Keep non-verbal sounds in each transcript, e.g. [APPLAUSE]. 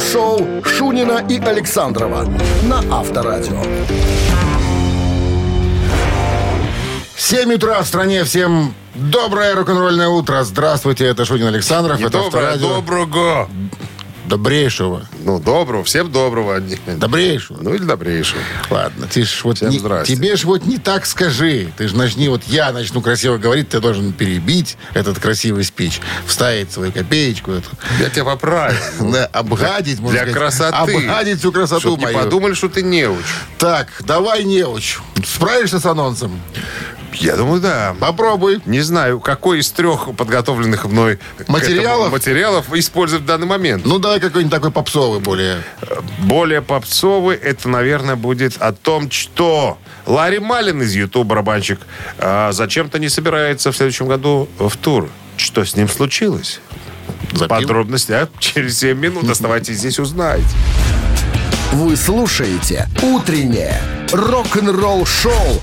рок-н-ролл-шоу Шунина и Александрова на Авторадио. 7 утра в стране. Всем доброе рок-н-ролльное утро. Здравствуйте, это Шунин Александров. Не это доброе, Авторадио. доброго. Добрейшего. Ну, доброго, всем доброго. Добрейшего. Ну, или добрейшего. Ладно, ты ж вот Всем не- здрасте. тебе ж вот не так скажи. Ты ж начни, вот я начну красиво говорить, ты должен перебить этот красивый спич, вставить свою копеечку эту, Я тебя поправил. [LAUGHS] обгадить, можно Для красоты. обгадить всю красоту не мою. подумали, что ты неуч. Так, давай неуч. Справишься с анонсом? Я думаю, да. Попробуй. Не знаю, какой из трех подготовленных мной Материалов? материалов использовать в данный момент. Ну, давай какой-нибудь такой попсовый более. Более попсовый, это, наверное, будет о том, что Ларри Малин из YouTube барабанщик а, зачем-то не собирается в следующем году в тур. Что с ним случилось? Запил? Подробности а? через 7 минут. [LAUGHS] Оставайтесь здесь, узнаете. Вы слушаете «Утреннее рок-н-ролл-шоу»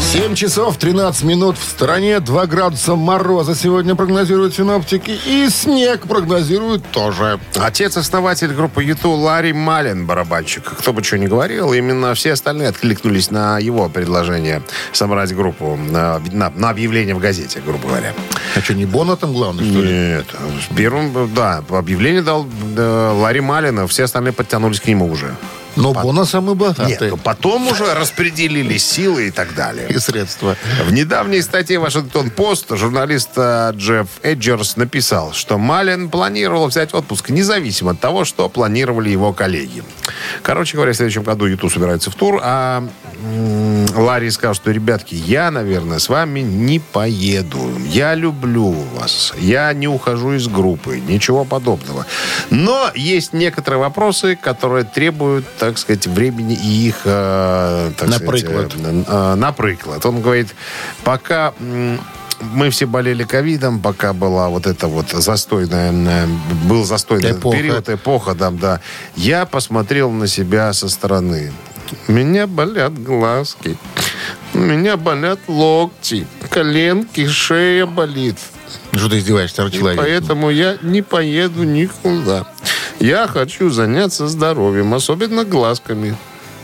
7 часов 13 минут в стороне, 2 градуса мороза сегодня прогнозируют синоптики, и снег прогнозируют тоже. Отец-основатель группы Юту Ларри Малин, барабанщик. Кто бы что ни говорил, именно все остальные откликнулись на его предложение собрать группу на, на- на объявление в газете, грубо говоря. А что, не Бона там главный, что ли? Нет, первым, да, объявление дал э, Ларри Малина, все остальные подтянулись к нему уже. Но Бона самый богатый. Нет, ну потом уже распределили силы и так далее. И средства. В недавней статье Вашингтон Пост журналист э, Джефф Эджерс написал, что Малин планировал взять отпуск независимо от того, что планировали его коллеги. Короче говоря, в следующем году Юту собирается в тур, а Ларри сказал, что, ребятки, я, наверное, с вами не поеду. Я люблю вас. Я не ухожу из группы. Ничего подобного. Но есть некоторые вопросы, которые требуют, так сказать, времени и их, э, так Наприклад. сказать, э, наприклад. Он говорит, пока мы все болели ковидом, пока была вот эта вот застойная, э, был застойный Эпоха. период, эпоха, да, да, я посмотрел на себя со стороны. У меня болят глазки, у меня болят локти, коленки, шея болит. Что ты издеваешься, И человек? поэтому я не поеду никуда. Я хочу заняться здоровьем, особенно глазками.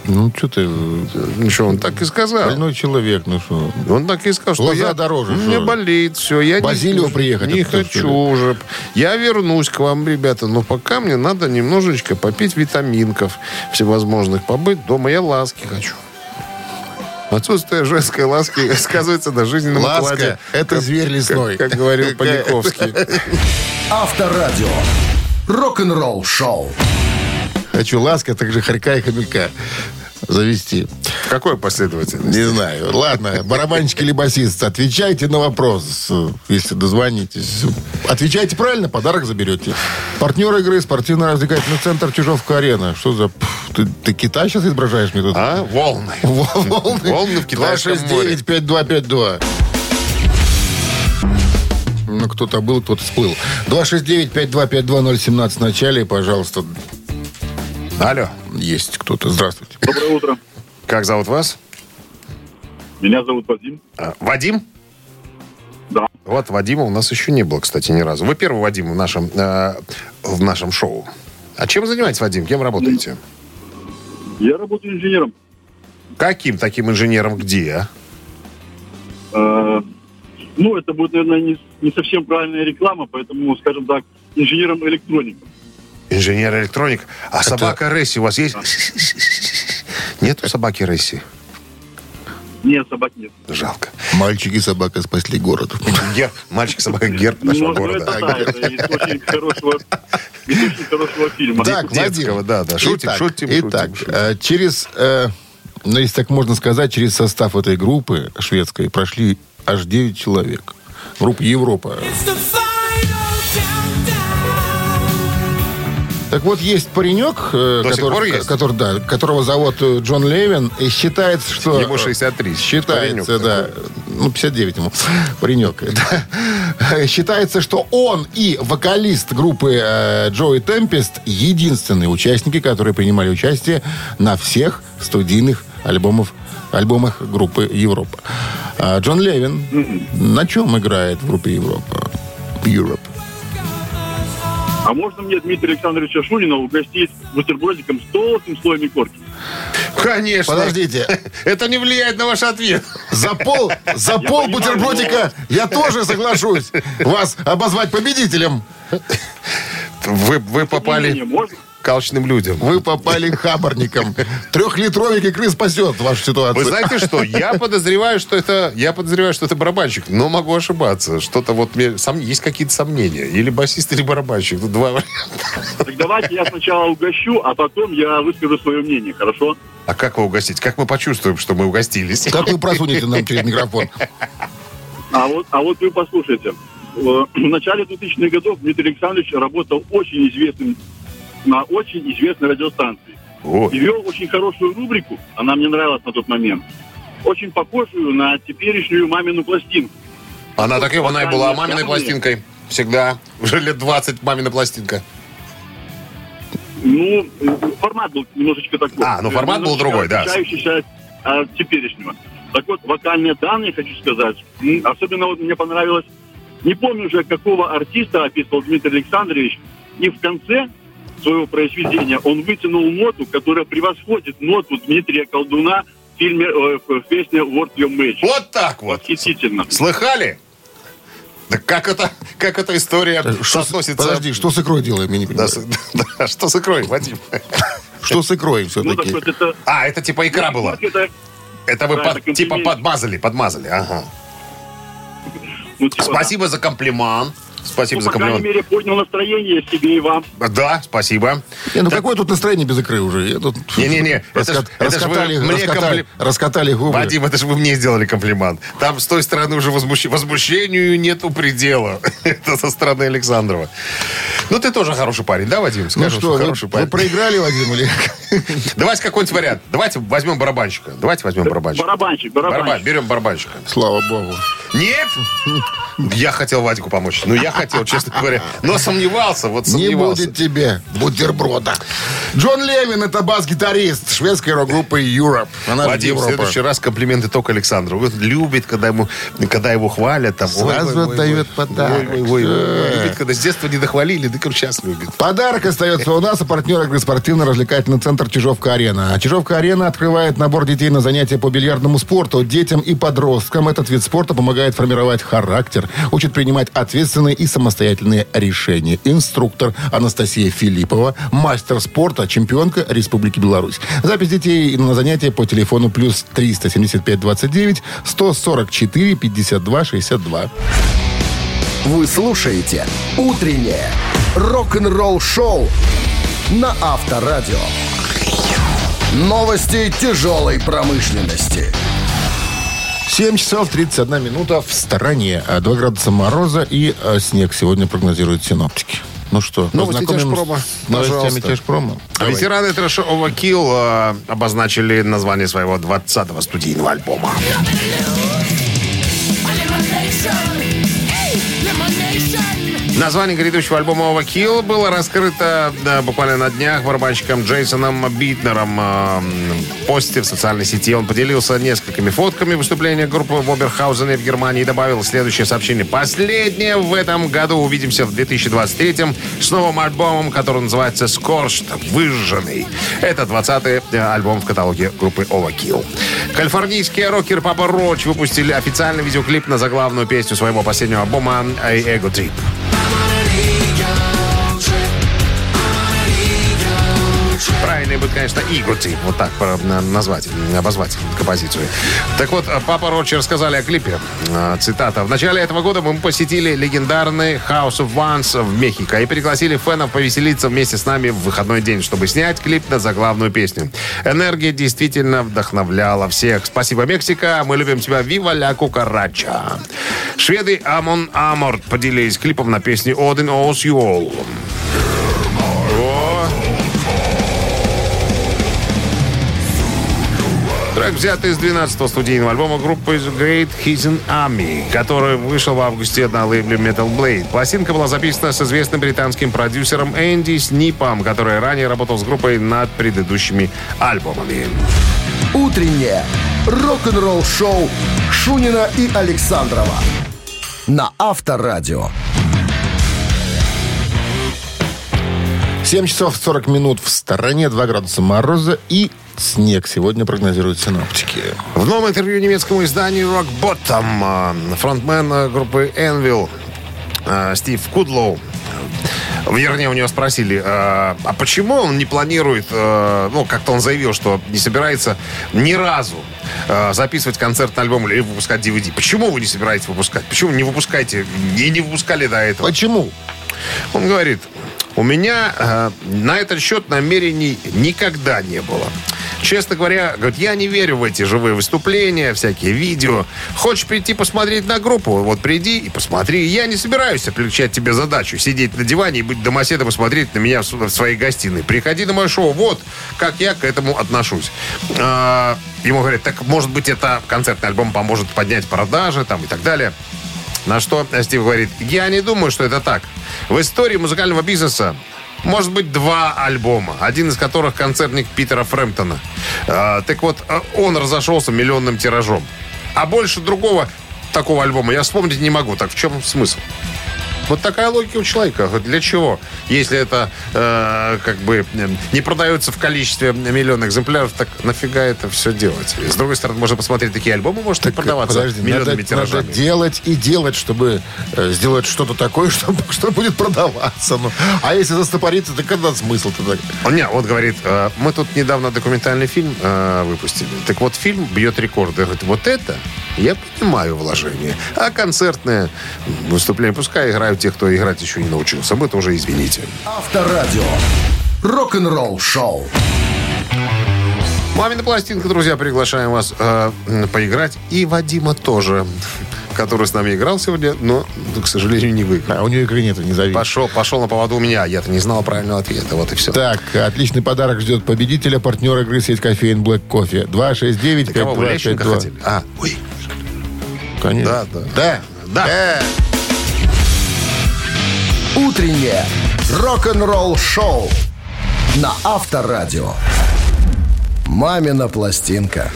Ну, что ты, Ну что, он так и сказал. больной человек, ну что? Он так и сказал, что Глаза я, дороже, меня что? болит все, я не Базилио хочу, приехать не оттуда, хочу что уже. Я вернусь к вам, ребята, но пока мне надо немножечко попить витаминков всевозможных, побыть дома. Я ласки хочу. Отсутствие женской ласки [LAUGHS] сказывается на жизненном Ласка укладе. – это зверь лесной. Как, как говорил [LAUGHS] Паниковский. Авторадио. Рок-н-ролл шоу. Хочу ласка, так же хорька и хомяка завести. В какой последовательности? Не знаю. Ладно, барабанщик или басист, отвечайте на вопрос, если дозвонитесь. Отвечайте правильно, подарок заберете. Партнер игры спортивно-развлекательный центр Чижовка-арена. Что за... пф, Ты, ты Китай сейчас изображаешь мне тут? А? Волны. Волны. Волны в Китайском море. 269-5252. Ну, кто-то был, кто-то всплыл. 269-5252017 в начале, пожалуйста. Алло. Есть кто-то. Здравствуйте. Доброе утро. Как зовут вас? Меня зовут Вадим. А, Вадим? Да. Вот Вадима у нас еще не было, кстати, ни разу. Вы первый Вадим в нашем, э, в нашем шоу. А чем занимаетесь, Вадим? Кем работаете? Я работаю инженером. Каким таким инженером где? Э, ну, это будет, наверное, не, не совсем правильная реклама, поэтому, скажем так, инженером электроника. Инженер-электроник. А собака Ресси у вас есть? Нету собаки Ресси? Нет, собак нет. Жалко. Мальчики и собака спасли город. Герб. Мальчик-собака Герб нашего Ну, города. это да, это из очень хорошего, из очень хорошего фильма. Так, да, да. Шутим, итак, шутим, Итак, шутим, э, через, э, ну, если так можно сказать, через состав этой группы шведской прошли аж 9 человек. Группа Европа. Так вот, есть паренек, э, До который, есть? который, да, которого зовут э, Джон Левин, и считается, что... Ему 63. Считается, Паренек да. Ну, 59 ему. Паренек. Да. [LAUGHS] Считается, что он и вокалист группы э, Джои Темпест единственные участники, которые принимали участие на всех студийных альбомов, альбомах группы Европа. А Джон Левин на чем играет в группе Европа? Europe. А можно мне Дмитрия Александровича Шунина угостить бутербродиком с толстым слоем корки? Конечно. Подождите. [LAUGHS] Это не влияет на ваш ответ. За пол, за пол понимаю, бутербродика я тоже соглашусь вас обозвать победителем. Вы, вы попали можно? К алчным людям. Вы попали хабарником. Трехлитровик икры спасет вашу ситуацию. Вы знаете что? Я подозреваю, что это я подозреваю, что это барабанщик, но могу ошибаться. Что-то вот мне сом- есть какие-то сомнения. Или басист, или барабанщик. Тут два варианта. Так давайте я сначала угощу, а потом я выскажу свое мнение, хорошо? А как его угостить? Как мы почувствуем, что мы угостились? Как вы просунете нам через микрофон? А вот, а вот вы послушайте. В начале 2000-х годов Дмитрий Александрович работал очень известным на очень известной радиостанции. О, И вел очень хорошую рубрику, она мне нравилась на тот момент, очень похожую на теперешнюю мамину пластинку. она так она и была маминой пластинкой. Всегда. Уже лет 20 мамина пластинка. Ну, формат был немножечко такой. А, ну, формат был другой, да. Отличающийся от теперешнего. Так вот, вокальные данные, хочу сказать, особенно вот мне понравилось, не помню уже, какого артиста описывал Дмитрий Александрович, и в конце своего произведения он вытянул ноту, которая превосходит ноту Дмитрия Колдуна в фильме, э, в песне World Your Match. Вот так вот. Восхитительно. Слыхали? Да как это, как эта история Что с- соотносится... Подожди, что с икрой делаем? Я не Да, понимаю. с- [LAUGHS] да, что с икрой, Вадим? Что с икрой Ну, так все-таки? вот, это... А, это типа икра была. Это, Это вы Да, под- это типа подмазали, подмазали. Ага. ну, типа, да. Спасибо за комплимент. Спасибо Ну, за по крайней комплимент. мере, поднял настроение себе и вам. Да, спасибо. Не, ну какое тут настроение без икры уже? Я тут Не-не-не, это ж- раска- это ж вы раскатали, мне раскатали, компли- раскатали губы. Вадим, это же вы мне сделали комплимент. Там с той стороны уже возмущ- возмущению нету предела. [LAUGHS] Это со стороны Александрова. Ну, ты тоже хороший парень, да, Вадим? Ну Скажешь, что, вы, хороший вы парень. проиграли, Вадим, или... [LAUGHS] Давайте какой-нибудь вариант. Давайте возьмем барабанщика. Давайте возьмем барабанщика. Барабанщик, Барабан, барабанщик. берем барабанщика. Слава богу. Нет? Я хотел Вадику помочь. Ну, я хотел, честно говоря. Но сомневался, вот Не сомневался. будет тебе бутерброда. Джон Левин, это бас-гитарист шведской рок-группы Europe. Она Вадим, в следующий раз комплименты только Александру. Он любит, когда, ему, когда его хвалят. Там, Сразу ой, ой, ой. отдает подарок. Ой, ой, ой. Э. Любит, когда с детства не дохвалили, да как сейчас любит. Подарок остается у нас, а партнер игры спортивно-развлекательный центр «Чижовка-арена». «Чижовка-арена» открывает набор детей на занятия по бильярдному спорту. Детям и подросткам этот вид спорта помогает формировать характер, учит принимать ответственные и самостоятельные решения. Инструктор Анастасия Филиппова, мастер спорта, чемпионка Республики Беларусь. Запись детей на занятия по телефону плюс 375 29 144 52 62. Вы слушаете «Утреннее рок-н-ролл-шоу» на Авторадио. Новости тяжелой промышленности. 7 часов 31 минута в стороне. А 2 градуса мороза и а, снег сегодня прогнозируют синоптики. Ну что, Новости познакомим тяжпрома. с новостями тяжпрома? Давай. Ветераны трэша Overkill э, обозначили название своего 20-го студийного альбома. Название грядущего альбома Overkill было раскрыто да, буквально на днях барабанщиком Джейсоном Битнером. э, в посте в социальной сети он поделился несколькими фотками выступления группы в Оберхаузене в Германии и добавил следующее сообщение. Последнее в этом году. Увидимся в 2023 с новым альбомом, который называется «Scorched», «Выжженный». Это 20-й альбом в каталоге группы Overkill. Калифорнийские рокеры Папа Роч выпустили официальный видеоклип на заглавную песню своего последнего альбома «I Ego Trip». Будет, конечно, Иготи. Вот так назвать, обозвать композицию. Так вот, Папа Рочи рассказали о клипе. А, Цитата. В начале этого года мы посетили легендарный House of Ones в Мехико и пригласили фенов повеселиться вместе с нами в выходной день, чтобы снять клип на заглавную песню. Энергия действительно вдохновляла всех. Спасибо, Мексика. Мы любим тебя. Вива ля кукарача. Шведы Амон Аморт поделились клипом на песню Odin Owes You Трек взят из 12-го студийного альбома группы Great Hidden Army, который вышел в августе на лейбле Metal Blade. Пластинка была записана с известным британским продюсером Энди Снипом, который ранее работал с группой над предыдущими альбомами. Утреннее рок-н-ролл-шоу Шунина и Александрова на Авторадио. 7 часов 40 минут в стороне, 2 градуса мороза и снег сегодня прогнозируют синоптики. В новом интервью немецкому изданию Rock Bottom э, фронтмен группы Envil э, Стив Кудлоу Вернее, у него спросили, э, а почему он не планирует, ну, как-то он заявил, что не собирается ни разу записывать концертный альбом или выпускать DVD. Почему вы не собираетесь выпускать? Почему не выпускаете и не выпускали до этого? Почему? Он говорит, у меня э, на этот счет намерений никогда не было. Честно говоря, говорит, я не верю в эти живые выступления, всякие видео. Хочешь прийти посмотреть на группу? Вот приди и посмотри. Я не собираюсь облегчать тебе задачу. Сидеть на диване и быть домоседом и смотреть на меня в своей гостиной. Приходи на мое шоу. Вот как я к этому отношусь. А, ему говорят, так может быть это концертный альбом поможет поднять продажи там и так далее. На что Стив говорит, я не думаю, что это так. В истории музыкального бизнеса может быть, два альбома, один из которых концертник Питера Фрэмптона. А, так вот, а, он разошелся миллионным тиражом. А больше другого такого альбома я вспомнить не могу. Так в чем смысл? Вот такая логика у человека. Для чего? Если это э, как бы не продается в количестве миллиона экземпляров, так нафига это все делать? И, с другой стороны, можно посмотреть такие альбомы, может так, продаваться подожди, миллионными надо, тиражами. Надо делать и делать, чтобы э, сделать что-то такое, [LAUGHS] что, что будет продаваться. Ну, а если застопориться, то когда смысл тогда? Он не, вот говорит, э, мы тут недавно документальный фильм э, выпустили. Так вот, фильм бьет рекорды. Говорит, вот это я понимаю вложение. А концертное выступление, пускай играют те, кто играть еще не научился. Мы тоже извините. Авторадио. Рок-н-ролл шоу. Мамина пластинка, друзья, приглашаем вас э, поиграть. И Вадима тоже который с нами играл сегодня, но, к сожалению, не выиграл. А у него игры нету, не зови. Пошел, пошел на поводу у меня. Я-то не знал правильного ответа. Вот и все. Так, отличный подарок ждет победителя, партнер игры сеть кофеин Black Кофе. 269 Кого вы Лещенко хотели? А, ой. Конечно. Да, да. Да. Да. Э. Утреннее рок-н-ролл шоу на Авторадио. Мамина пластинка.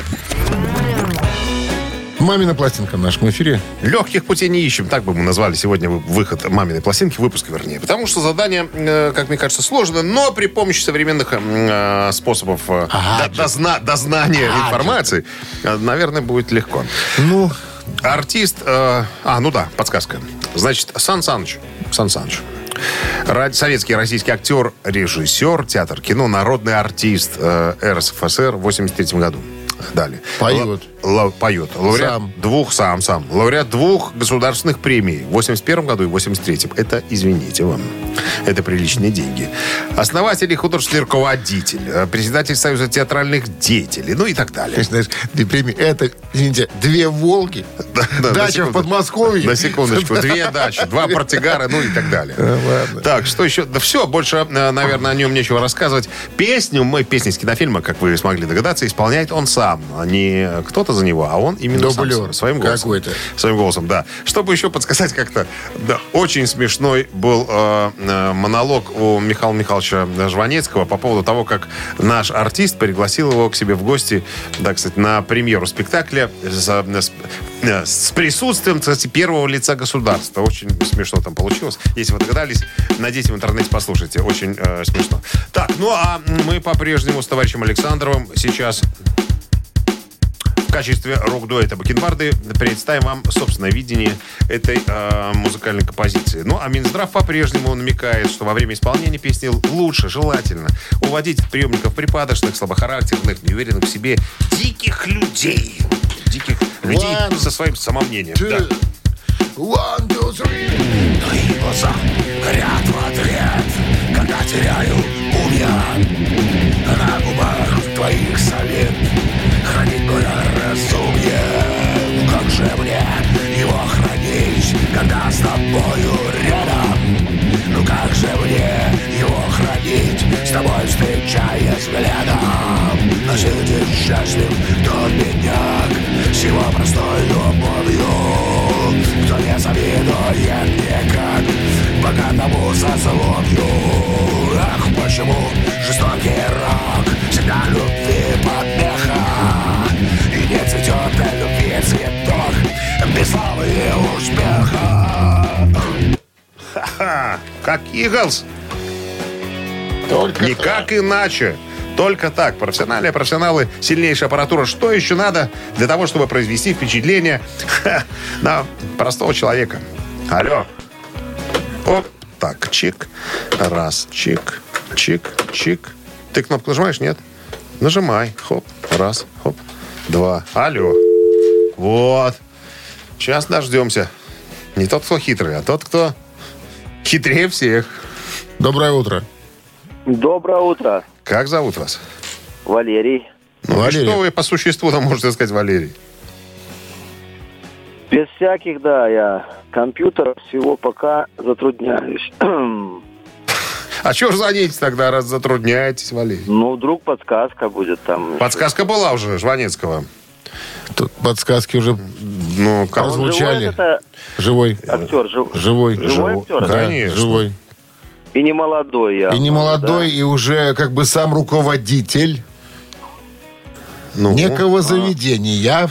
Мамина пластинка в нашем эфире. Легких путей не ищем. Так бы мы назвали сегодня вы- выход маминой пластинки, выпуск вернее. Потому что задание, э, как мне кажется, сложно, но при помощи современных э, способов э, Ага, до- дозна- дознания информации, э, наверное, будет легко. Ну, Артист... э, а, ну да, подсказка. Значит, Сан Саныч. Сан Саныч. Советский российский актер, режиссер, театр, кино, народный артист э, РСФСР в 83 году. Далее. Поет. Ла- поет. Лауреат Сам. двух, сам, сам. Лауреат двух государственных премий в 81 году и 83 Это, извините вам, это приличные деньги. Основатель и художественный руководитель, э, председатель Союза театральных деятелей, ну и так далее. знаешь, две премии. Это, извините, две «Волги», Да, на дача в. Подмосковье. На секундочку. Две дачи, два портигара, ну и так далее. ладно. Так, что еще? Да все, больше, э, наверное, о нем нечего рассказывать. Песню, мы песни из кинофильма, как вы смогли догадаться, исполняет он сам. А не кто-то за него, а он именно сам, Дублер своим голосом. какой-то. Своим голосом, да. Чтобы еще подсказать как-то, да, очень смешной был э, э, монолог у Михаила Михайловича Жванецкого по поводу того, как наш артист пригласил его к себе в гости, да, кстати, на премьеру спектакля с, с- э, с присутствием, кстати, первого лица государства. Очень смешно там получилось. Если вы догадались, найдите в интернете, послушайте. Очень э, смешно. Так, ну а мы по-прежнему с товарищем Александровым сейчас качестве рок-дуэта Бакенбарды представим вам собственное видение этой э, музыкальной композиции. Ну, а Минздрав по-прежнему намекает, что во время исполнения песни лучше, желательно, уводить от приемников припадочных, слабохарактерных, неуверенных в себе диких людей. Диких людей One, со своим самомнением. Да. One, two, three. Твои глаза горят в ответ, когда теряю ум я. На губах твоих совет. Ну как же мне его хранить, когда с тобою рядом? Ну как же мне его хранить, с тобой встречаясь взглядом? На свете счастлив тот бедняк с его простой любовью. Кто не завидует никак богатому сословию. Ах, почему жестокий рок всегда любви помеха? Как Иглс. Только Никак иначе. Только так. Профессиональные профессионалы, сильнейшая аппаратура. Что еще надо для того, чтобы произвести впечатление [LAUGHS] на простого человека? Алло. Оп. Так, чик. Раз, чик, чик, чик. Ты кнопку нажимаешь? Нет? Нажимай. Хоп. Раз, хоп. Два. Алло. Вот. Сейчас дождемся. Не тот, кто хитрый, а тот, кто хитрее всех. Доброе утро. Доброе утро, Как зовут вас? Валерий. Ну, Валерий. что вы по существу там можете сказать, Валерий? Без всяких, да, я компьютеров всего пока затрудняюсь. А чего же звоните тогда, раз затрудняетесь, Валерий? ну, вдруг подсказка будет там. Подсказка была уже Жванецкого. Тут подсказки уже Ну, как? Он живой это [LAUGHS] Живой. актер, жив- Живой. Живой актер? Да, Конечно. живой. и не молодой я. И не молодой, и уже как бы сам руководитель Ну, некого заведения.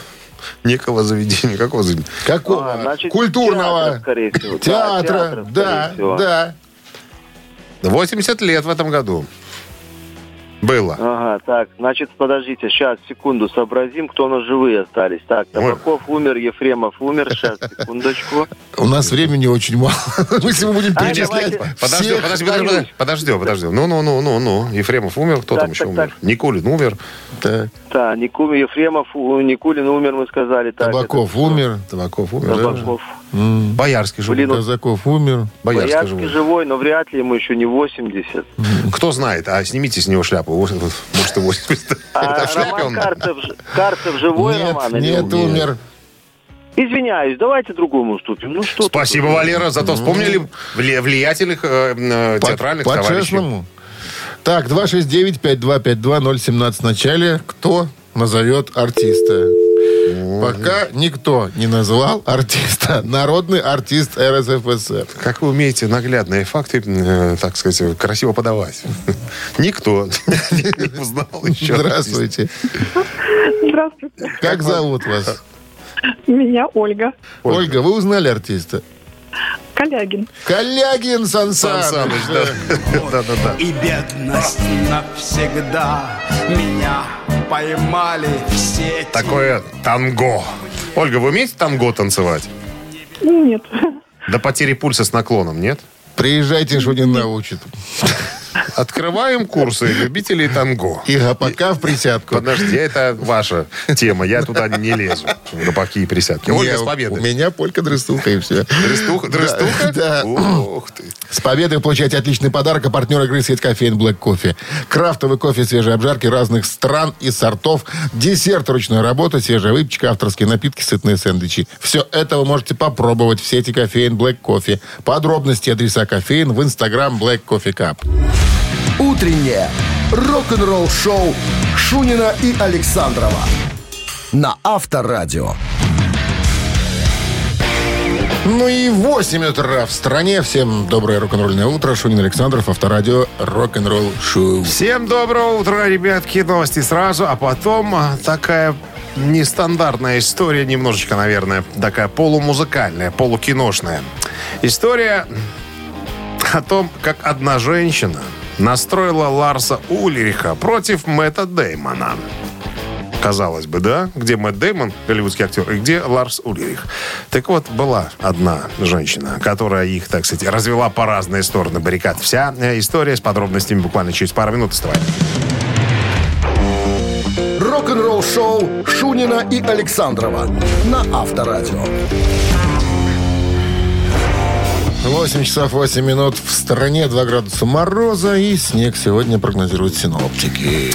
некого заведения. Какого заведения? Какого? А, значит, Культурного. театра, всего. Да, Театра. театра, Да, да. 80 лет в этом году. Было. Ага, так, значит, подождите, сейчас, секунду, сообразим, кто у нас живые остались. Так, Табаков умер, Ефремов умер, сейчас, секундочку. У нас времени очень мало. Если [LAUGHS] мы будем А, перечислять. Подожди, подожди, подожди, подожди, подождем, подождем. Ну, ну, ну, ну, ну. Ефремов умер, кто там еще умер? Никулин умер. Никулин, Ефремов, Никулин умер, мы сказали. Табаков умер. Табаков умер. да? Табаков. М, Боярский живой. Блин, ну- Казаков умер. Боярский Боярский живой. живой, но вряд ли ему еще не 80. Кто знает, а снимите с него шляпу. Может, и 80. [LAUGHS] А Роман? Карцев, живой, Нет, Роман? нет, умер? Извиняюсь, давайте другому уступим. Ну что тут? Спасибо, Валера, зато вспомнили вли- влиятельных э, э, По- театральных товарищей. По-честному. Так, 269-5252-017 в начале. Кто назовет артиста? Пока никто не назвал артиста. [LAUGHS] Народный артист РСФСР. Как вы умеете наглядные факты, э, так сказать, красиво подавать? [LAUGHS] Никто [LAUGHS] не узнал еще. Здравствуйте. Здравствуйте. Как зовут вас? Меня Ольга. Ольга, вы узнали артиста? Калягин. Калягин Сан Сан Саныч, да. [LAUGHS] Да-да-да. И бедность навсегда меня поймали все Такое танго. Ольга, вы умеете танго танцевать? Нет. До потери пульса с наклоном, нет? Приезжайте, что не научит. [LAUGHS] Открываем курсы любителей танго. И гопака в присядку. Подожди, это ваша тема. Я туда не лезу. Гопаки и присядки. Ольга, с У победой. меня полька дрыстуха и все. Дрыстуха? Дрыстуха? Да. Ух ты. С победой получаете отличный подарок. А партнер игры «Сеть кофеин Black Кофе». Крафтовый кофе свежей обжарки разных стран и сортов. Десерт ручной работы, свежая выпечка, авторские напитки, сытные сэндвичи. Все это вы можете попробовать в сети кофеин Black Кофе. Подробности адреса кофеин в инстаграм Black Coffee Cup. Утреннее рок-н-ролл-шоу Шунина и Александрова на Авторадио. Ну и 8 утра в стране. Всем доброе рок-н-ролльное утро. Шунин Александров, Авторадио, рок-н-ролл шоу. Всем доброго утра, ребятки. Новости сразу, а потом а, такая нестандартная история, немножечко, наверное, такая полумузыкальная, полукиношная. История о том, как одна женщина настроила Ларса Ульриха против Мэтта Деймона. Казалось бы, да? Где Мэтт Деймон, голливудский актер, и где Ларс Ульрих. Так вот, была одна женщина, которая их, так сказать, развела по разные стороны баррикад. Вся э, история с подробностями буквально через пару минут. Оставайтесь. Рок-н-ролл-шоу Шунина и Александрова на Авторадио. 8 часов 8 минут в стране, 2 градуса мороза и снег сегодня прогнозируют синоптики.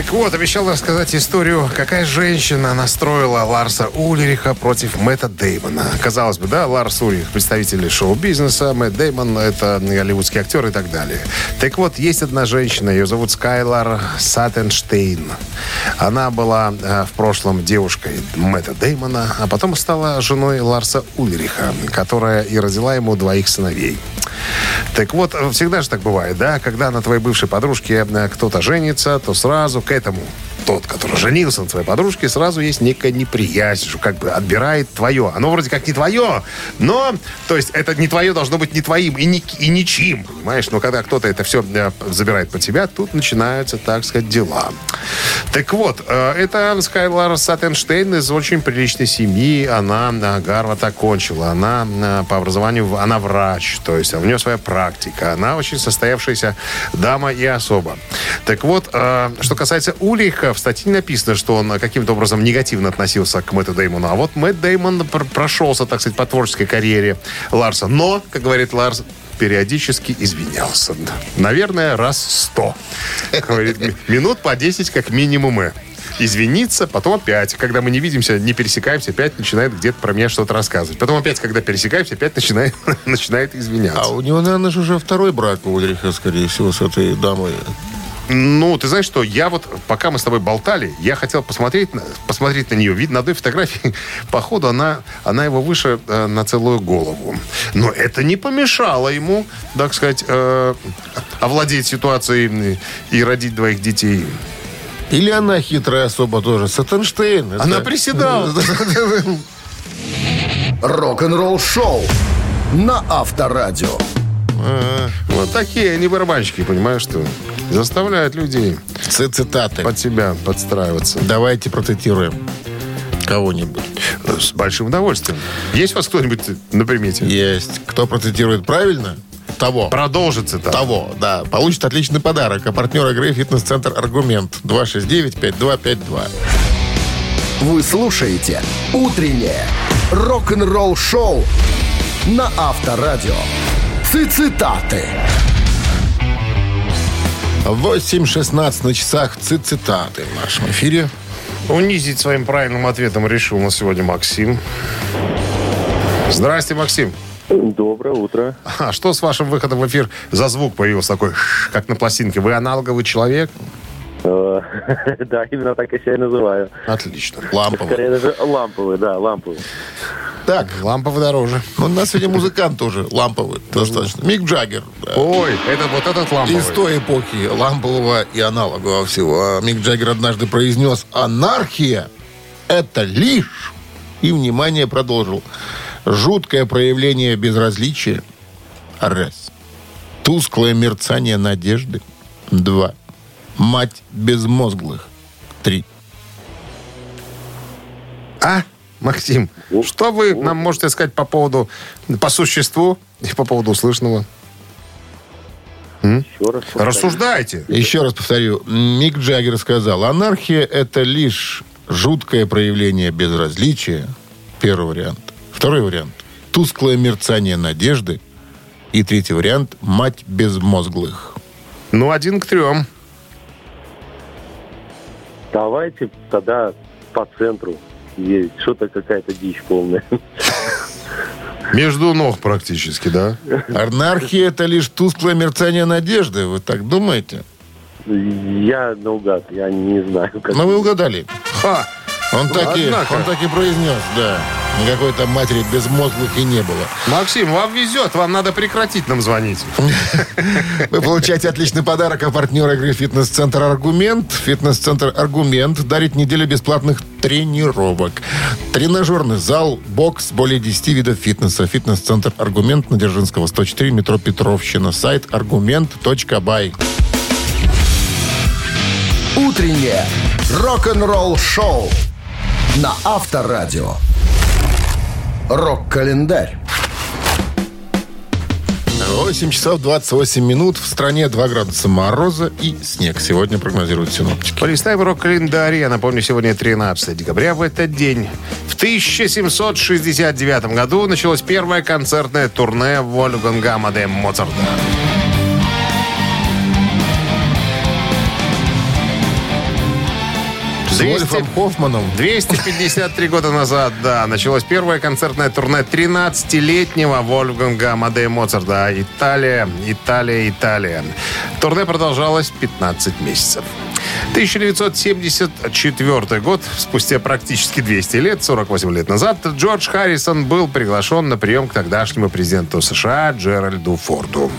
Так вот, обещал рассказать историю, какая женщина настроила Ларса Ульриха против Мэтта Деймона. Казалось бы, да, Ларс Ульрих, представитель шоу-бизнеса, Мэтт Деймон, это голливудский актер и так далее. Так вот, есть одна женщина, ее зовут Скайлар Саттенштейн. Она была э, в прошлом девушкой Мэтта Деймона, а потом стала женой Ларса Ульриха, которая и родила ему двоих сыновей. Так вот, всегда же так бывает, да? Когда на твоей бывшей подружке э, кто-то женится, то сразу к этому тот, который женился на своей подружке, сразу есть некая неприязнь, что как бы отбирает твое. Оно вроде как не твое, но, то есть это не твое должно быть не твоим и, не, и ничим, понимаешь? Но когда кто-то это все э, забирает под себя, тут начинаются, так сказать, дела. Так вот, э, это Скайлар Саттенштейн из очень приличной семьи. Она э, Гарвард окончила. Она по образованию, она врач, то есть у нее своя практика. Она очень состоявшаяся дама и особа. Так вот, что касается Ульриха, статье написано, что он каким-то образом негативно относился к Мэтту Деймону. А вот Мэтт Деймон пр- прошелся, так сказать, по творческой карьере Ларса. Но, как говорит Ларс, периодически извинялся. Наверное, раз сто. Говорит, ми- минут по 10 как минимум. э. Извиниться, потом опять. Когда мы не видимся, не пересекаемся, опять начинает где-то про меня что-то рассказывать. Потом опять, когда пересекаемся, опять начинает, [LAUGHS] начинает извиняться. А у него, наверное, же уже второй брак у Ульриха, скорее всего, с этой дамой. Ну, ты знаешь что, я вот, пока мы с тобой болтали, я хотел посмотреть, на- посмотреть на нее. Видно, на одной фотографии, [LAUGHS] походу, она, она его выше э, на целую голову. Но это не помешало ему, так сказать, э, овладеть ситуацией и родить двоих детей. Или она хитрая особа тоже. Саттенштейн. это- Она приседала. [LAUGHS] Рок-н-ролл шоу на Авторадио. Вот такие они барабанщики, понимаешь, что заставляют людей Цитаты. под себя подстраиваться. Давайте процитируем кого-нибудь. С большим удовольствием. Есть у вас кто-нибудь на примете? Есть. Кто процитирует правильно, того. Продолжится там. Того, да. Получит отличный подарок. А партнер игры «Фитнес-центр Аргумент». 269-5252. Вы слушаете «Утреннее рок-н-ролл-шоу» на Авторадио. Цитаты. 8.16 на часах цит- цитаты в нашем эфире. Унизить своим правильным ответом решил на сегодня Максим. Здрасте, Максим. Доброе утро. А что с вашим выходом в эфир за звук появился такой, как на пластинке? Вы аналоговый человек? Э, [LAUGHS] Да, именно так я себя и называю. Отлично. Ламповый. Скорее даже ламповый, да, ламповый. Так, Ламповый дороже. у нас сегодня музыкант тоже ламповый достаточно. Мик Джаггер. Ой, это вот этот ламповый. Из той эпохи лампового и аналогового всего. А Мик Джаггер однажды произнес «Анархия – это лишь...» И, внимание, продолжил. «Жуткое проявление безразличия – раз. Тусклое мерцание надежды – два. Мать безмозглых – три. А, Максим, что вы нам можете сказать по поводу, по существу и по поводу услышанного? Еще раз. повторю. Рассуждайте. Еще раз повторю. Мик Джаггер сказал, анархия – это лишь жуткое проявление безразличия. Первый вариант. Второй вариант – тусклое мерцание надежды. И третий вариант – мать безмозглых. Ну, один к трем. Давайте тогда по центру ездить. Что-то какая-то дичь полная. Между ног практически, да? Анархия – это лишь тусклое мерцание надежды. Вы так думаете? Я наугад, я не знаю. Как... Но вы угадали. Ха! Он так, и, он так и произнес, да. Никакой там матери безмозглых и не было. Максим, вам везет, вам надо прекратить нам звонить. [LAUGHS] Вы получаете отличный подарок от партнера игры «Фитнес-центр Аргумент». «Фитнес-центр Аргумент» дарит неделю бесплатных тренировок. Тренажерный зал, бокс, более 10 видов фитнеса. «Фитнес-центр Аргумент» на Дзержинского, 104, метро Петровщина. Сайт аргумент.бай. Утреннее рок-н-ролл-шоу на Авторадио. Рок-календарь. 8 часов 28 минут. В стране 2 градуса мороза и снег. Сегодня прогнозируют синоптики. Полистаем рок-календарь. Я напомню, сегодня 13 декабря. В этот день, в 1769 году, началось первое концертное турне Вольфганга Амадея Моцарта. С 200 Вольфом Хоффманом. 253 года назад, да, началось первое концертное турне 13-летнего Вольфганга Амадея Моцарта. Италия, Италия, Италия. Турне продолжалось 15 месяцев. 1974 год, спустя практически 200 лет, 48 лет назад, Джордж Харрисон был приглашен на прием к тогдашнему президенту США Джеральду Форду.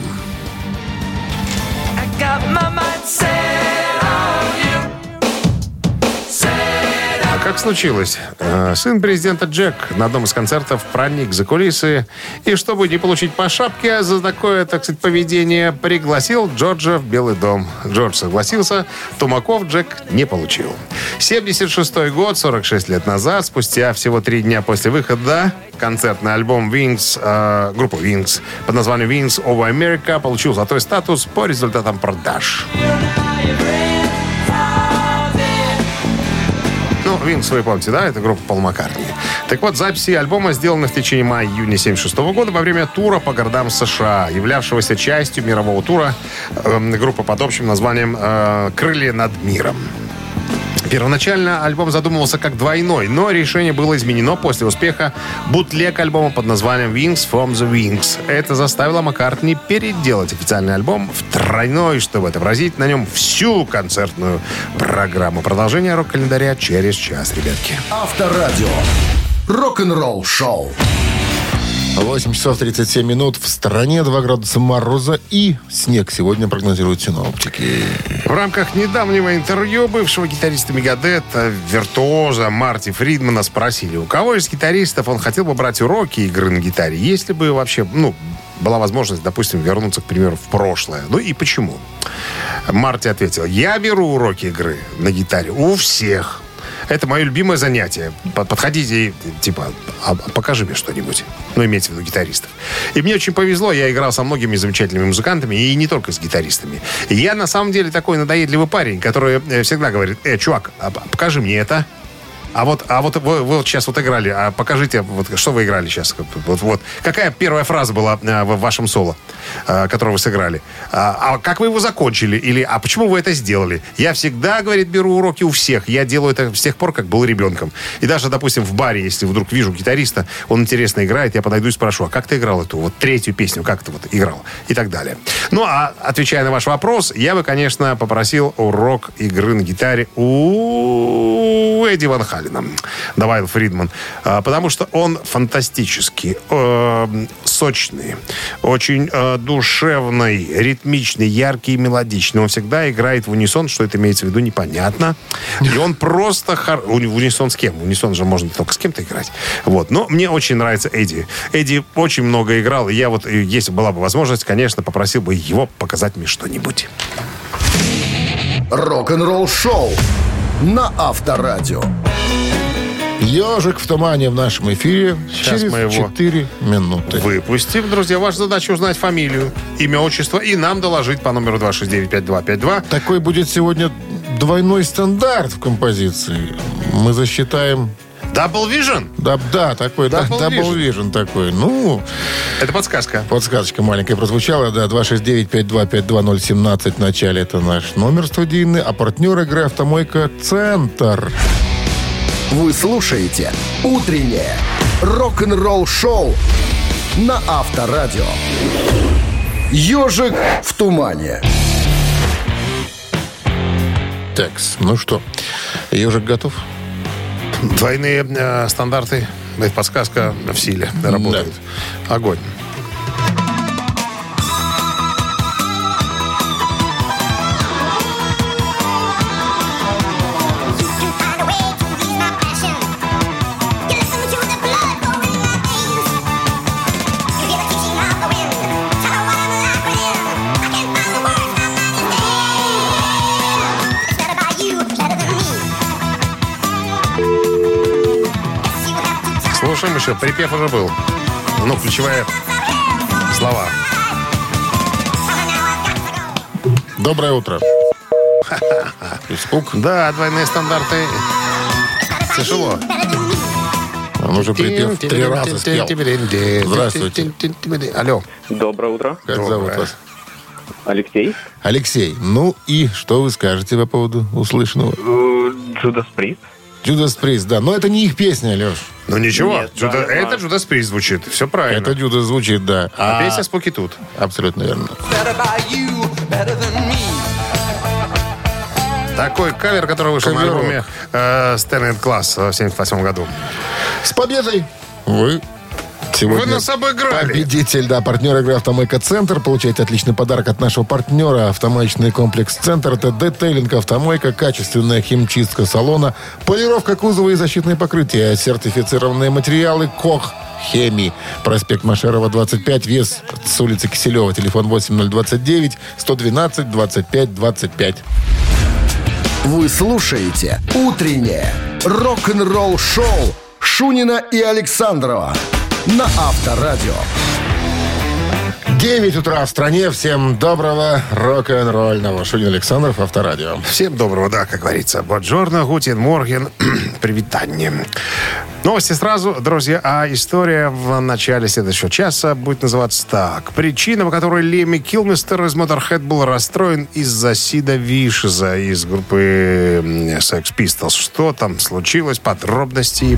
Случилось? Э, Сын президента Джек на одном из концертов проник за кулисы и, чтобы не получить по шапке за такое, так сказать, поведение, пригласил Джорджа в Белый дом. Джордж согласился, Тумаков Джек не получил. 76 год, 46 лет назад, спустя всего три дня после выхода, концертный альбом Wings, э, группы Wings под названием Wings of America получил золотой статус по результатам продаж. Винкс, вы помните, да? Это группа Пол Маккартни. Так вот, записи альбома сделаны в течение мая-июня 76 года во время тура по городам США, являвшегося частью мирового тура э, группы под общим названием э, «Крылья над миром». Первоначально альбом задумывался как двойной, но решение было изменено после успеха бутлег альбома под названием Wings from the Wings. Это заставило Маккартни переделать официальный альбом в тройной, чтобы отобразить на нем всю концертную программу. Продолжение рок-календаря через час, ребятки. Авторадио. Рок-н-ролл шоу. 8 часов 37 минут. В стране 2 градуса мороза и снег сегодня прогнозируют синоптики. В рамках недавнего интервью бывшего гитариста Мегадета, виртуоза Марти Фридмана спросили, у кого из гитаристов он хотел бы брать уроки игры на гитаре, если бы вообще, ну, была возможность, допустим, вернуться, к примеру, в прошлое. Ну и почему? Марти ответил, я беру уроки игры на гитаре у всех. Это мое любимое занятие. Под- Подходите и, типа, «А покажи мне что-нибудь. Ну, имейте в виду гитаристов. И мне очень повезло, я играл со многими замечательными музыкантами, и не только с гитаристами. Я, на самом деле, такой надоедливый парень, который э, всегда говорит, э, чувак, а покажи мне это. А вот, а вот вы, вы вот сейчас вот играли, а покажите, вот что вы играли сейчас. Вот, вот. Какая первая фраза была э, в вашем соло, э, которую вы сыграли? А, а как вы его закончили? Или а почему вы это сделали? Я всегда, говорит, беру уроки у всех. Я делаю это с тех пор, как был ребенком. И даже, допустим, в баре, если вдруг вижу гитариста, он интересно играет, я подойду и спрошу, а как ты играл эту вот третью песню, как ты вот играл? И так далее. Ну, а отвечая на ваш вопрос, я бы, конечно, попросил урок игры на гитаре у Эдди Ван Халина, добавил Фридман. А, Потому что он фантастический, э, сочный, очень э, душевный, ритмичный, яркий и мелодичный. Он всегда играет в унисон, что это имеется в виду, непонятно. И он просто... хор- В унисон с кем? В унисон же можно только с кем-то играть. Вот. Но мне очень нравится Эдди. Эдди очень много играл, и я вот, э, если была бы возможность, конечно, попросил бы его показать мне что-нибудь. Рок-н-ролл шоу на Авторадио. Ежик в тумане в нашем эфире Сейчас через мы его 4 минуты. Выпустим, друзья. Ваша задача узнать фамилию, имя, отчество и нам доложить по номеру 269-5252. Такой будет сегодня двойной стандарт в композиции. Мы засчитаем... Double Vision. Да, да такой, да, Double Double Vision такой. Ну, Это подсказка. подсказочка маленькая прозвучала, да, 269-5252017 в начале это наш номер студийный, а партнер игры «Автомойка Центр». Вы слушаете «Утреннее рок-н-ролл шоу» на Авторадио. «Ежик в тумане». Такс, ну что, ежик готов? Двойные э, стандарты. Подсказка в силе работает. Огонь. Еще. Припев уже был. Ну, ключевые слова. Доброе утро. [LAUGHS] Испуг. Да, двойные стандарты. Тяжело. Он уже припев три раза спел. Здравствуйте. Алло. Доброе утро. Как Доброе. зовут вас? Алексей. Алексей, ну и что вы скажете по поводу услышанного? Джудас Прист. Judas Priest, да. Но это не их песня, Леш. Ну ничего, Нет, Джуда- да, это да. Джудас Прист звучит. Все правильно. Это Judas звучит, да. А А, песня Спуки тут. абсолютно верно. Такой кавер, который вышел на Каверок. альбоме э, Stand Class в 78 году. С победой! Вы Сегодня Вы нас обыграли. Победитель, да, партнер игры «Автомойка Центр». Получаете отличный подарок от нашего партнера. Автомоечный комплекс «Центр». Это детейлинг «Автомойка», качественная химчистка салона, полировка кузова и защитные покрытия, сертифицированные материалы «Кох». Хемии. Проспект Машерова, 25, вес с улицы Киселева. Телефон 8029 112 25 25. Вы слушаете «Утреннее рок-н-ролл-шоу» Шунина и Александрова на Авторадио. 9 утра в стране. Всем доброго рок-н-ролльного. Шунин Александров, Авторадио. Всем доброго, да, как говорится. Боджорно, Гутин, Морген. [CLEARS THROAT] Привитание. Новости сразу, друзья. А история в начале следующего часа будет называться так. Причина, по которой Леми Килмистер из Motorhead был расстроен из-за Сида Вишеза из группы Sex Pistols. Что там случилось? Подробности.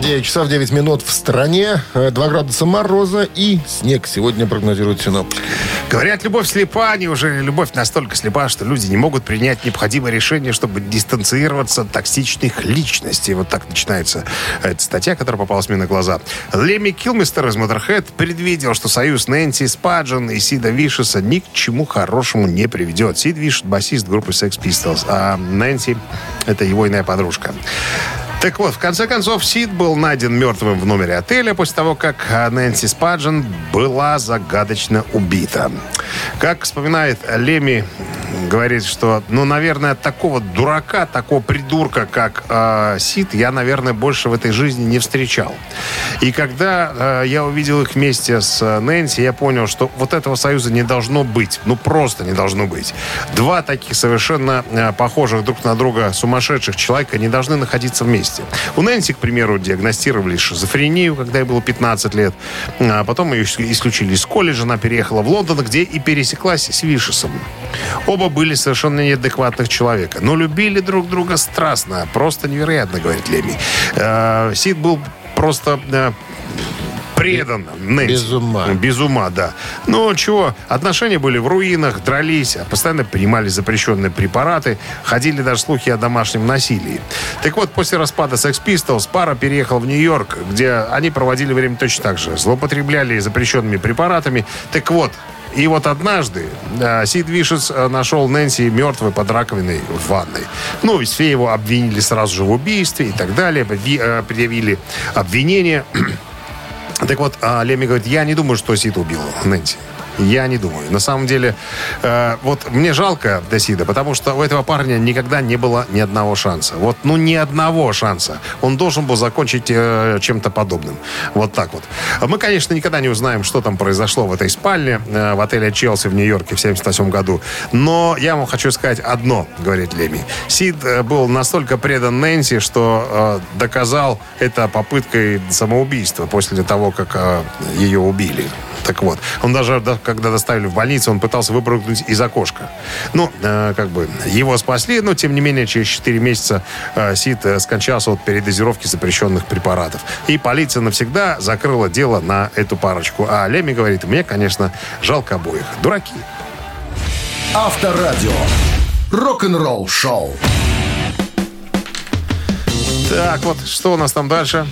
9 часов 9 минут в стране. 2 градуса мороза и снег сегодня прогнозируют синоптики. Говорят, любовь слепа. Неужели любовь настолько слепа, что люди не могут принять необходимое решение, чтобы дистанцироваться от токсичных личностей? Вот так начинается эта статья, которая попалась мне на глаза. Леми Килмистер из Motorhead предвидел, что союз Нэнси Спаджен и Сида Вишеса ни к чему хорошему не приведет. Сид Виш – басист группы Sex Pistols, а Нэнси – это его иная подружка. Так вот, в конце концов, Сид был найден мертвым в номере отеля после того, как а, Нэнси Спаджен была загадочно убита. Как вспоминает Леми, говорит, что, ну, наверное, такого дурака, такого придурка, как э, Сид, я, наверное, больше в этой жизни не встречал. И когда э, я увидел их вместе с Нэнси, я понял, что вот этого союза не должно быть. Ну, просто не должно быть. Два таких совершенно э, похожих друг на друга сумасшедших человека не должны находиться вместе. У Нэнси, к примеру, диагностировали шизофрению, когда ей было 15 лет. А потом ее исключили из колледжа. Она переехала в Лондон, где и пересеклась с Вишесом. Оба были совершенно неадекватных человека, но любили друг друга страстно. Просто невероятно, говорит Леми. Э, Сид был просто э, предан Нэнси. Без ума. Без ума, да. Ну, чего, отношения были в руинах, дрались, постоянно принимали запрещенные препараты, ходили даже слухи о домашнем насилии. Так вот, после распада Sex Pistols пара переехала в Нью-Йорк, где они проводили время точно так же. Злоупотребляли запрещенными препаратами. Так вот, и вот однажды э, Сид Вишес э, нашел Нэнси мертвой под раковиной в ванной. Ну, и все его обвинили сразу же в убийстве и так далее. Ви- э, предъявили обвинение. [CLEARS THROAT] Так вот, а Леми говорит, я не думаю, что Сид убил Нэнси. Я не думаю. На самом деле, э, вот мне жалко Десида, потому что у этого парня никогда не было ни одного шанса. Вот, ну, ни одного шанса. Он должен был закончить э, чем-то подобным. Вот так вот. Мы, конечно, никогда не узнаем, что там произошло в этой спальне э, в отеле Челси в Нью-Йорке в 78 году. Но я вам хочу сказать одно, говорит Леми. Сид э, был настолько предан Нэнси, что э, доказал это попыткой самоубийства после того, как э, ее убили. Так вот, он даже, да, когда доставили в больницу, он пытался выпрыгнуть из окошка. Ну, э, как бы, его спасли, но, тем не менее, через 4 месяца э, Сид э, скончался от передозировки запрещенных препаратов. И полиция навсегда закрыла дело на эту парочку. А Леми говорит, мне, конечно, жалко обоих. Дураки. Авторадио. Рок-н-ролл шоу. Так, вот, что у нас там дальше?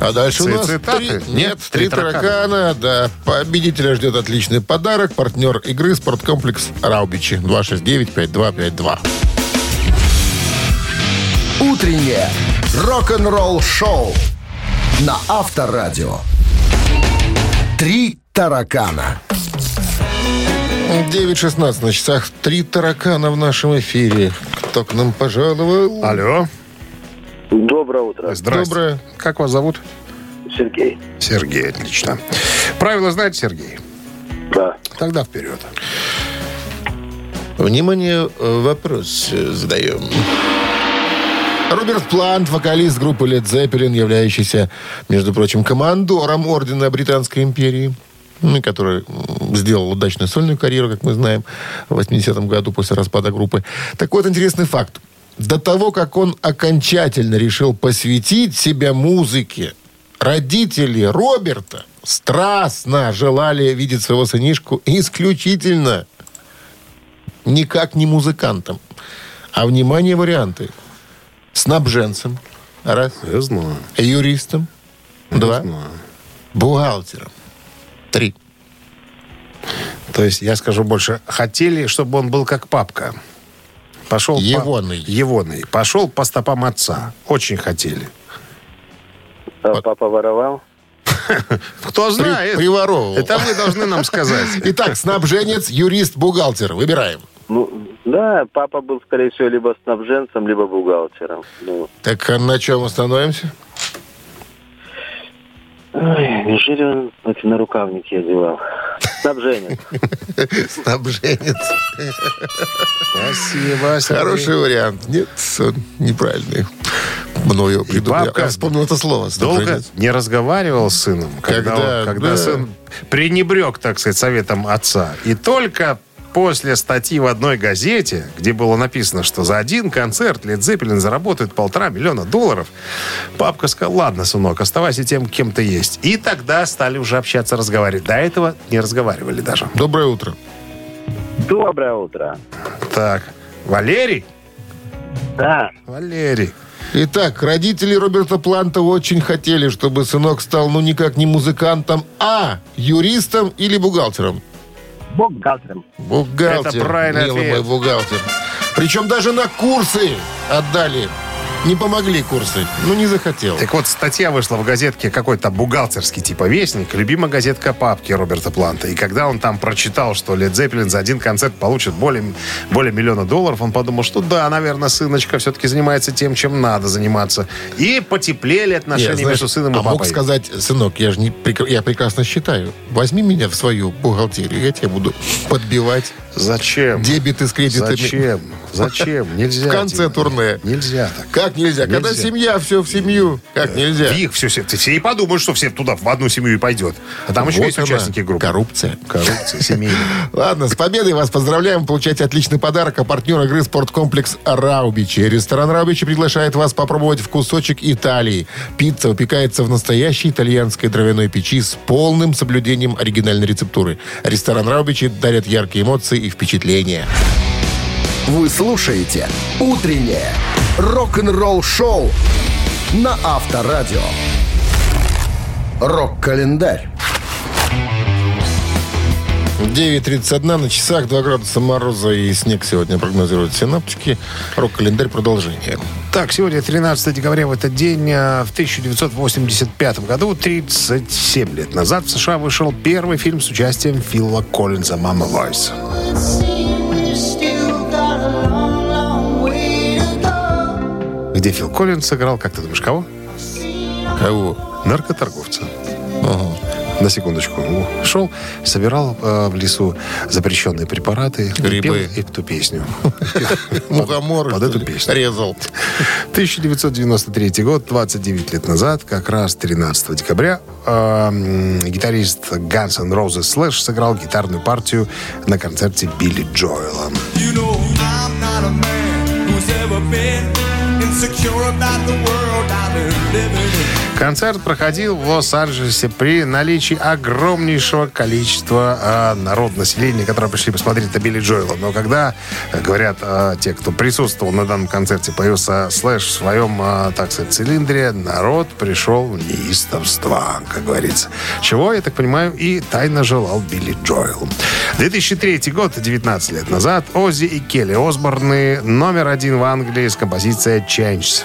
А дальше у Ци- нас цитаты? три- Нет, нет, три три таракана. таракана. Да, победителя ждет отличный подарок. Партнер игры спорткомплекс Раубичи 269-5252. Утреннее рок-н-ролл шоу на Авторадио. Три таракана. 9.16 на часах. Три таракана в нашем эфире. Кто к нам пожаловал? Алло. Доброе утро, Здрасте. Доброе. Как вас зовут? Сергей. Сергей, отлично. Правила знаете, Сергей? Да. Тогда вперед. Внимание, э, вопрос э, задаем. Роберт Плант, вокалист группы Led Zeppelin, являющийся, между прочим, командором Ордена Британской империи, ну, который сделал удачную сольную карьеру, как мы знаем, в 80-м году после распада группы. Так вот, интересный факт. До того, как он окончательно решил посвятить себя музыке, родители Роберта страстно желали видеть своего сынишку исключительно никак не музыкантом. А, внимание, варианты. Снабженцем. Раз. Я знаю. Юристом. Два. знаю. Бухгалтером. Три. То есть, я скажу больше, хотели, чтобы он был как папка. Пошел по- Егоный. Егоный. Пошел по стопам отца. Очень хотели. А папа воровал? [LAUGHS] Кто При- знает? приворовывал. Это вы должны нам сказать. [LAUGHS] Итак, снабженец, юрист, бухгалтер. Выбираем. Ну, да, папа был, скорее всего, либо снабженцем, либо бухгалтером. Ну, Так а на чем остановимся? ой, неужели он эти нарукавники одевал? Снабженец. [LAUGHS] Снабженец. Спасибо, Сергей. Хороший вариант. Нет, он неправильный. Мною придумал. бабка Я вспомнил это слово. Долго не разговаривал с сыном, когда, Когда, он- когда да. сын пренебрег, так сказать, советом отца. И только после статьи в одной газете, где было написано, что за один концерт Лед Зеппелин заработает полтора миллиона долларов, папка сказал, ладно, сынок, оставайся тем, кем ты есть. И тогда стали уже общаться, разговаривать. До этого не разговаривали даже. Доброе утро. Доброе утро. Так, Валерий? Да, Валерий. Итак, родители Роберта Планта очень хотели, чтобы сынок стал, ну, никак не музыкантом, а юристом или бухгалтером. Бухгалтером. Бухгалтер. Это правильный милый ответ. мой бухгалтер. Причем даже на курсы отдали. Не помогли курсы. Ну, не захотел. Так вот, статья вышла в газетке какой-то бухгалтерский типа «Вестник», любимая газетка папки Роберта Планта. И когда он там прочитал, что Лед Зеппелин за один концерт получит более, более миллиона долларов, он подумал, что да, наверное, сыночка все-таки занимается тем, чем надо заниматься. И потеплели отношения Не, знаешь, между сыном и а мог папой. сказать, сынок, я же не, я прекрасно считаю. Возьми меня в свою бухгалтерию, я тебе буду подбивать Зачем? дебеты с кредитами. Зачем? Зачем? Нельзя. В конце Дима. турне. Нельзя так. Как нельзя? Когда Нельзя. семья, все в семью. Как нельзя? В их все, все, все и подумают, что все туда в одну семью и пойдет. А там еще Вот есть она, участники группы. Коррупция. Коррупция семейная. [LAUGHS] Ладно, с победой вас поздравляем. Получайте отличный подарок. А партнер игры «Спорткомплекс Раубичи». Ресторан Раубичи приглашает вас попробовать вкусочек Италии. Пицца выпекается в настоящей итальянской дровяной печи с полным соблюдением оригинальной рецептуры. Ресторан Раубичи дарит яркие эмоции и впечатления. Вы слушаете «Утреннее рок-н-ролл-шоу» на Авторадио. Рок-календарь. 9.31 на часах, 2 градуса мороза и снег сегодня прогнозируют синаптики. Рок-календарь продолжение. Так, сегодня 13 декабря, в этот день, а, в 1985 году, 37 лет назад, в США вышел первый фильм с участием Фила Коллинза «Мама Войс». Где Фил Коллинз сыграл, как ты думаешь, кого? Кого? Наркоторговца. Ага. На секундочку. Шел, собирал э, в лесу запрещенные препараты. и Грибы. пел эту песню. [LAUGHS] Мухомор под эту песню. резал. 1993 год, 29 лет назад, как раз 13 декабря, э, м, гитарист Guns N' Roses Slash сыграл гитарную партию на концерте Билли Джоэла. You know I'm not a man insecure about the world I've been living in. Концерт проходил в Лос-Анджелесе при наличии огромнейшего количества э, народ населения, которые пришли посмотреть на Билли Джоэла. Но когда, э, говорят э, те, кто присутствовал на данном концерте, появился Слэш в своем, э, так сказать, цилиндре, народ пришел в неистовство, как говорится. Чего, я так понимаю, и тайно желал Билли Джоэл. 2003 год, 19 лет назад, Оззи и Келли Осборны номер один в Англии с композицией «Changes».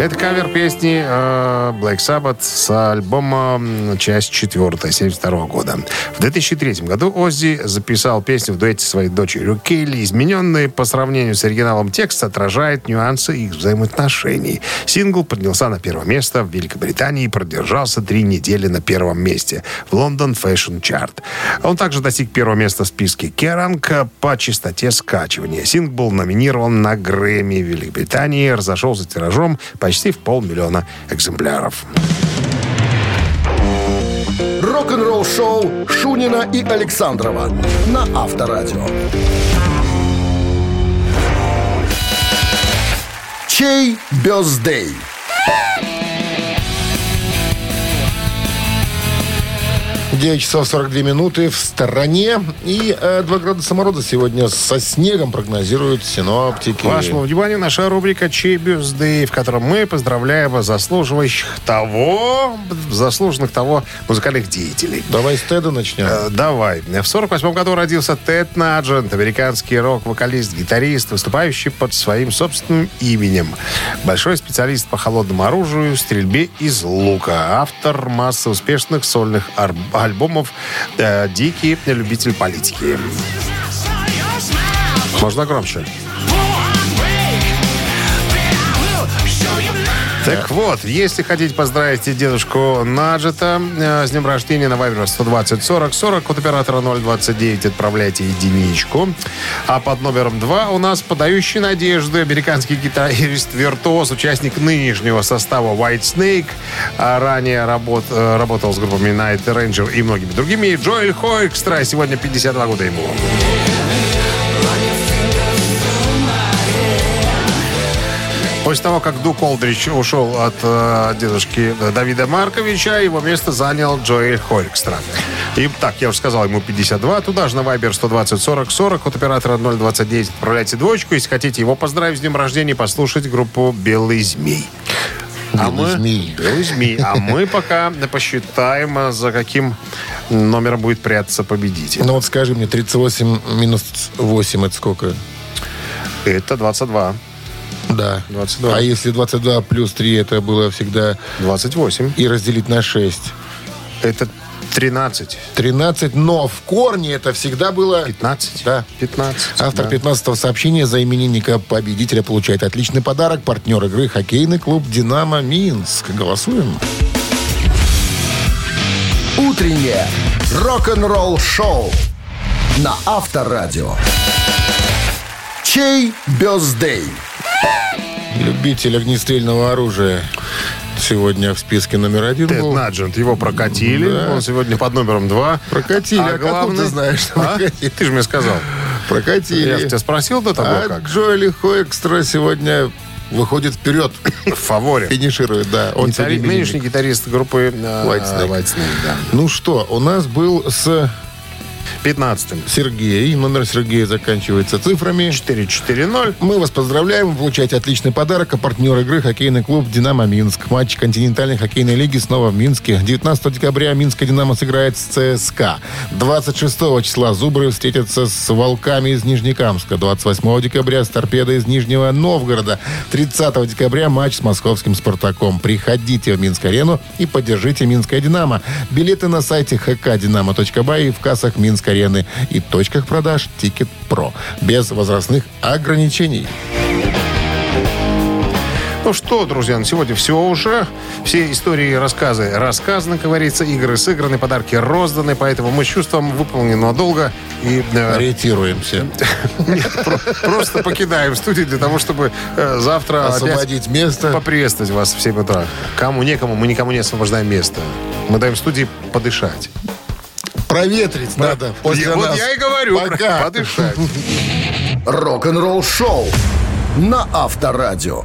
Это кавер песни э, Black Sabbath с альбома «Часть четвертая» 72 года. В 2003 году Оззи записал песню в дуэте своей дочерью Кейли. Измененный по сравнению с оригиналом текст отражает нюансы их взаимоотношений. Сингл поднялся на первое место в Великобритании и продержался три недели на первом месте в Лондон Fashion Chart. Он также достиг первого места в списке Керанг по частоте скачивания. Сингл был номинирован на Грэмми Великобритании разошелся тиражом почти в полмиллиона экземпляров. Рок-н-ролл-шоу Шунина и Александрова на Авторадио. Чей бездей? 9 часов 42 минуты в стороне. И э, 2 градуса мороза сегодня со снегом прогнозируют синоптики. Вашему вниманию наша рубрика «Чей бюзды», в котором мы поздравляем заслуживающих того, заслуженных того музыкальных деятелей. Давай с Теда начнем. Э, Давай. В 48 году родился Тед Наджент, американский рок-вокалист, гитарист, выступающий под своим собственным именем. Большой специалист по холодному оружию, стрельбе из лука. Автор массы успешных сольных ар- альбомов э, «Дикий любитель политики». Можно громче. Так вот, если хотите поздравить дедушку Наджета э, с днем рождения на Вайбер 120 40 40, код оператора 029 отправляйте единичку. А под номером 2 у нас подающий надежды американский гитарист-виртуоз, участник нынешнего состава White Snake, а ранее работ- э, работал с группами Night Ranger и многими другими. Джоэль Хоэкстра, сегодня 52 года ему. После того, как Дук Олдрич ушел от э, дедушки Давида Марковича, его место занял Джоэль Хорикстра. И так, я уже сказал, ему 52. Туда же на Вайбер 120 40 40 от оператора 029 отправляйте двоечку. Если хотите его поздравить с днем рождения, послушать группу «Белый змей». А мы- змей. Белый змей. А мы пока посчитаем, за каким номером будет прятаться победитель. Ну вот скажи мне, 38 минус 8 это сколько? Это 22. Да. 22. А если 22 плюс 3 это было всегда 28. и разделить на 6? Это 13. 13, но в корне это всегда было... 15? Да. 15. Автор да. 15-го сообщения за именинника победителя получает отличный подарок. Партнер игры хоккейный клуб «Динамо Минск». Голосуем. Утреннее рок-н-ролл-шоу на Авторадио. Чей бездей? Любитель огнестрельного оружия сегодня в списке номер один Тед был. Наджент, его прокатили. Да. Он сегодня под номером два. Прокатили. А как ты знаешь, что А? прокатили? Ты же мне сказал. Прокатили. Я же тебя спросил до того, а как. Джоэли Хоэкстра сегодня выходит вперед. [COUGHS] В фаворе. Финиширует, да. Он Гитари-. Нынешний гитарист группы э, White Snake. White Snake, да. Ну что, у нас был с 15-м. Сергей. Номер Сергея заканчивается цифрами. 4-4-0. Мы вас поздравляем. Вы получаете отличный подарок. А партнер игры хоккейный клуб «Динамо Минск». Матч континентальной хоккейной лиги снова в Минске. 19 декабря Минская «Динамо» сыграет с ЦСКА. 26 числа «Зубры» встретятся с «Волками» из Нижнекамска. 28 декабря с «Торпедо» из Нижнего Новгорода. 30 декабря матч с московским «Спартаком». Приходите в Минск-арену и поддержите «Минское Динамо». Билеты на сайте hkdinamo.by и в кассах Минск-арены и точках продаж «Тикет Про». Без возрастных ограничений. Ну что, друзья, на сегодня все уже. Все истории и рассказы рассказаны, как говорится, игры сыграны, подарки розданы, поэтому мы с чувством выполненного долга и э, Ориентируемся. [LAUGHS] просто покидаем студию для того, чтобы э, завтра Освободить место. поприветствовать вас в 7 утра. Кому некому, мы никому не освобождаем место. Мы даем студии подышать. Проветрить надо после Я- вот нас. я и говорю, Пока. подышать. [LAUGHS] Рок-н-ролл-шоу на Авторадио.